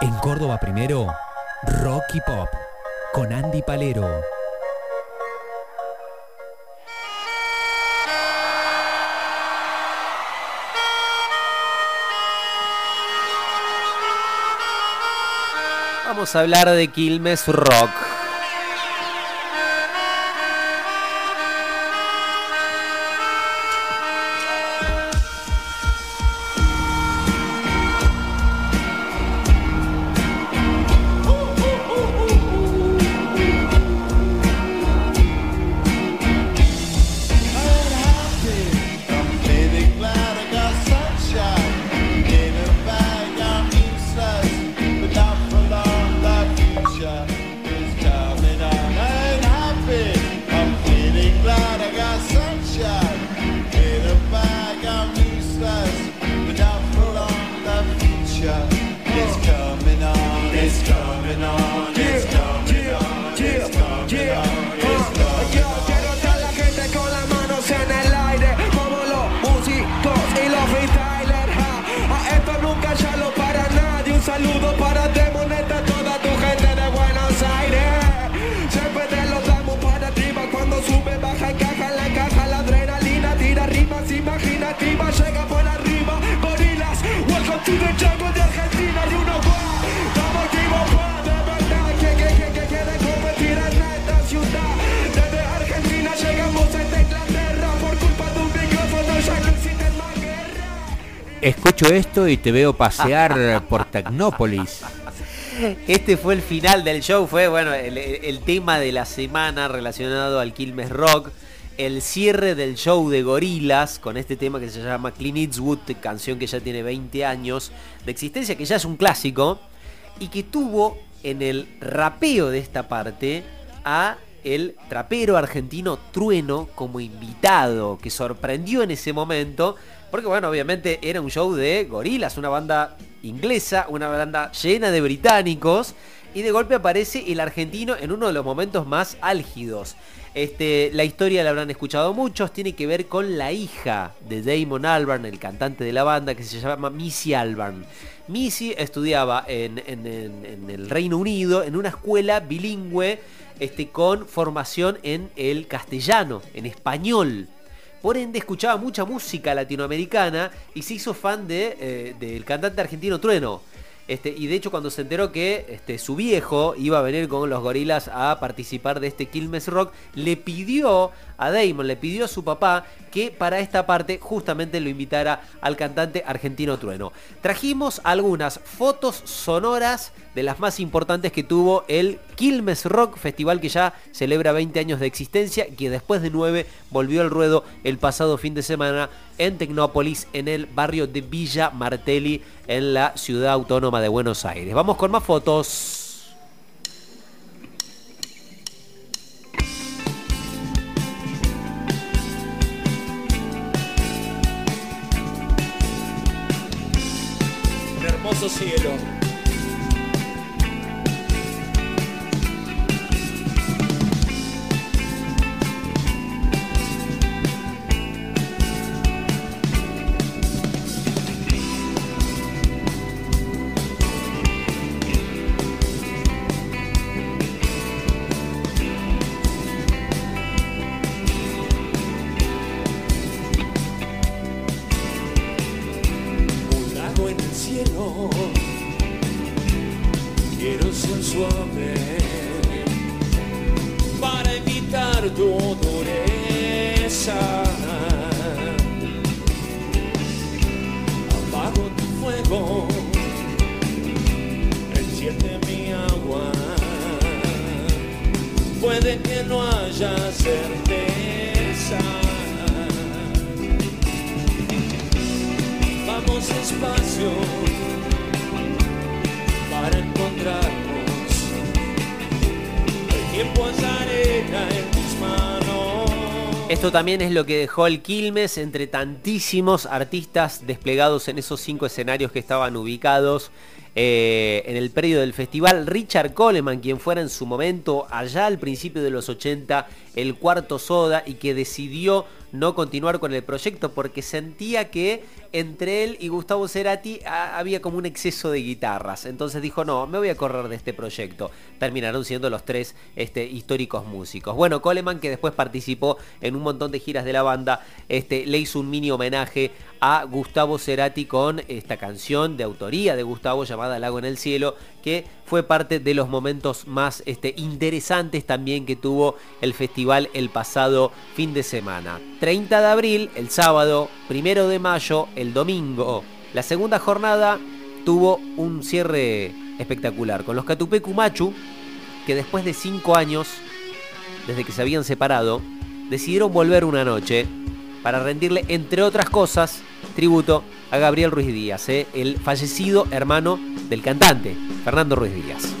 En Córdoba primero, Rocky Pop, con Andy Palero. Vamos a hablar de Quilmes Rock. Escucho esto y te veo pasear por Tecnópolis. Este fue el final del show, fue bueno el, tema de la semana relacionado al Quilmes Rock, el cierre del show de Gorilas con este tema que se llama Clean Eastwood, canción que ya tiene 20 años de existencia, que ya es un clásico y que tuvo en el rapeo de esta parte a el trapero argentino Trueno como invitado, que sorprendió en ese momento porque bueno, obviamente era un show de gorilas, una banda inglesa, una banda llena de británicos. Y de golpe aparece el argentino en uno de los momentos más álgidos. Este, la historia la habrán escuchado muchos, tiene que ver con la hija de Damon Albarn, el cantante de la banda, que se llama Missy Albarn. Missy estudiaba en, el Reino Unido en una escuela bilingüe este, con formación en el castellano, en español. Por ende, escuchaba mucha música latinoamericana y se hizo fan de, eh, del cantante argentino Trueno. Este, y de hecho cuando se enteró que este, su viejo iba a venir con los gorilas a participar de este Quilmes Rock, le pidió a Damon, le pidió a su papá que para esta parte justamente lo invitara al cantante argentino Trueno. Trajimos algunas fotos sonoras de las más importantes que tuvo el Quilmes Rock, festival que ya celebra 20 años de existencia, que después de 9 volvió al ruedo el pasado fin de semana en Tecnópolis, en el barrio de Villa Martelli, en la ciudad autónoma de Buenos Aires. Vamos con más fotos. hermoso cielo. Esto también es lo que dejó el Quilmes entre tantísimos artistas desplegados en esos cinco escenarios que estaban ubicados eh, en el predio del festival. Richard Coleman, quien fuera en su momento, allá al principio de los 80, el cuarto soda y que decidió no continuar con el proyecto porque sentía que entre él y Gustavo Cerati había como un exceso de guitarras. Entonces dijo, no, me voy a correr de este proyecto. Terminaron siendo los tres este, históricos músicos. Bueno, Coleman, que después participó en un montón de giras de la banda, este, le hizo un mini homenaje a Gustavo Cerati con esta canción de autoría de Gustavo llamada Lago en el Cielo, que fue parte de los momentos más este, interesantes también que tuvo el festival el pasado fin de semana. 30 de abril, el sábado, primero de mayo, el domingo. La segunda jornada tuvo un cierre espectacular con los Catupecu Machu, que después de cinco años, desde que se habían separado, decidieron volver una noche para rendirle, entre otras cosas, tributo a Gabriel Ruiz Díaz, eh, el fallecido hermano del cantante, Fernando Ruiz Díaz.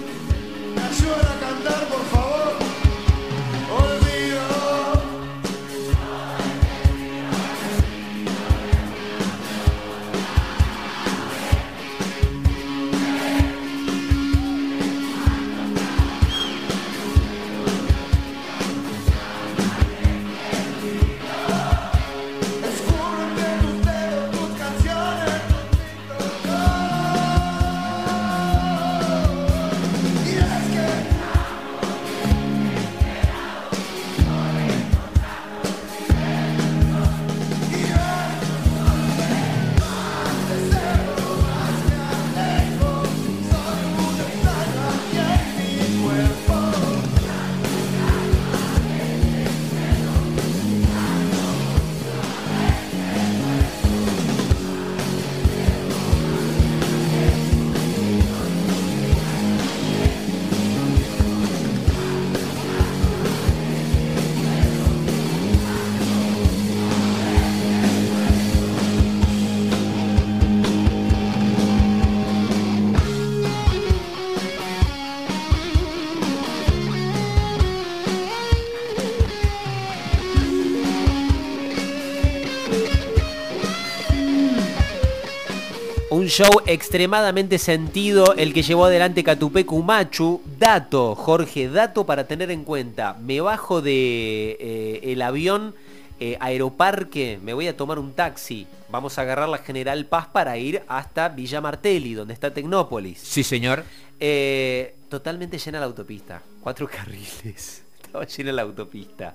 Show extremadamente sentido el que llevó adelante Catupecu Machu. Dato, Jorge, dato para tener en cuenta. Me bajo de eh, el avión eh, Aeroparque, me voy a tomar un taxi. Vamos a agarrar la General Paz para ir hasta Villa Martelli, donde está Tecnópolis. Sí, señor. Eh, totalmente llena la autopista. Cuatro carriles. Estaba llena la autopista.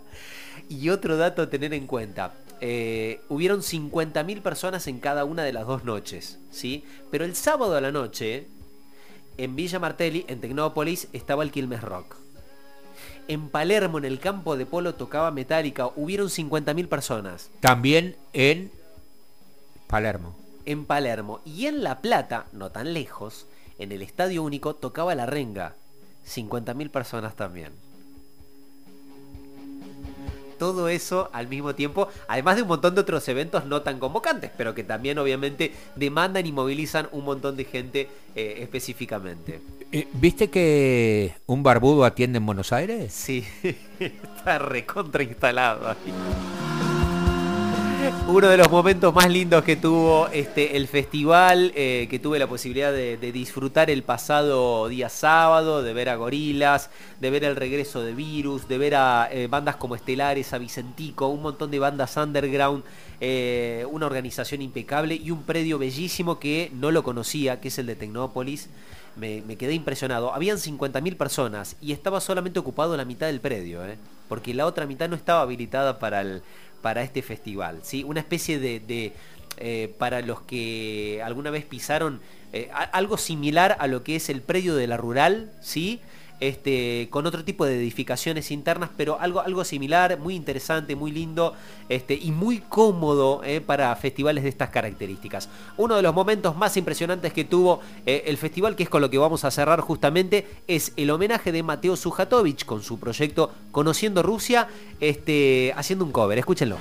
Y otro dato a tener en cuenta. Eh, hubieron 50.000 personas en cada una de las dos noches, ¿sí? Pero el sábado a la noche, en Villa Martelli, en Tecnópolis, estaba el Quilmes Rock. En Palermo, en el campo de polo, tocaba Metallica. Hubieron 50.000 personas. También en Palermo. En Palermo. Y en La Plata, no tan lejos, en el Estadio Único, tocaba La Renga. 50.000 personas también todo eso al mismo tiempo, además de un montón de otros eventos no tan convocantes, pero que también obviamente demandan y movilizan un montón de gente eh, específicamente. Eh, ¿Viste que un barbudo atiende en Buenos Aires? Sí, está recontra instalado ahí. Uno de los momentos más lindos que tuvo este, el festival, eh, que tuve la posibilidad de, disfrutar el pasado día sábado, de ver a Gorilas, de ver el regreso de Virus, de ver a eh, bandas como Estelares, a Vicentico, un montón de bandas underground, eh, una organización impecable y un predio bellísimo que no lo conocía, que es el de Tecnópolis. Me, quedé impresionado. Habían 50.000 personas y estaba solamente ocupado la mitad del predio, porque la otra mitad no estaba habilitada para el, para este festival. ¿sí? Una especie de, eh, para los que alguna vez pisaron eh, algo similar a lo que es el predio de la rural, ¿sí? Este, con otro tipo de edificaciones internas, pero algo, algo similar, muy interesante, muy lindo este, y muy cómodo eh, para festivales de estas características. Uno de los momentos más impresionantes que tuvo el festival, que es con lo que vamos a cerrar justamente, es el homenaje de Mateo Sujatovich con su proyecto Conociendo Rusia, este, haciendo un cover. Escúchenlo.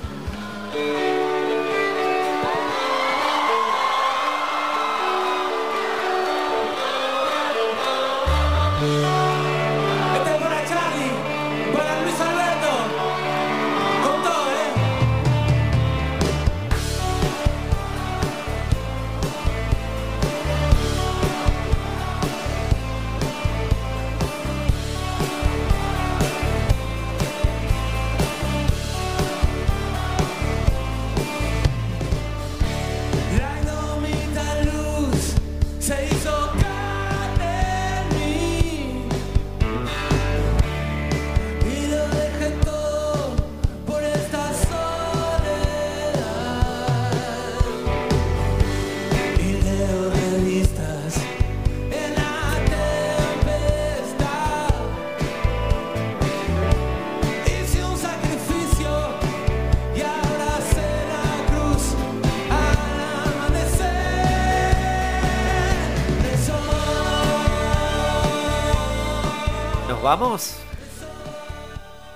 Vamos?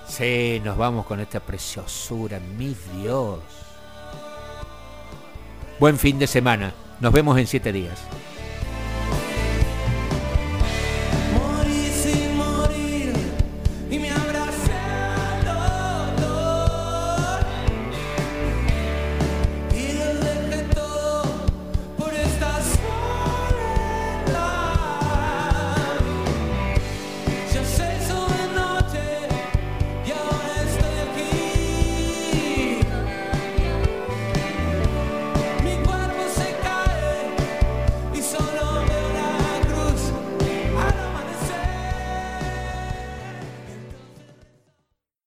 Sí, nos vamos con esta preciosura, mi Dios. Buen fin de semana. Nos vemos en siete días.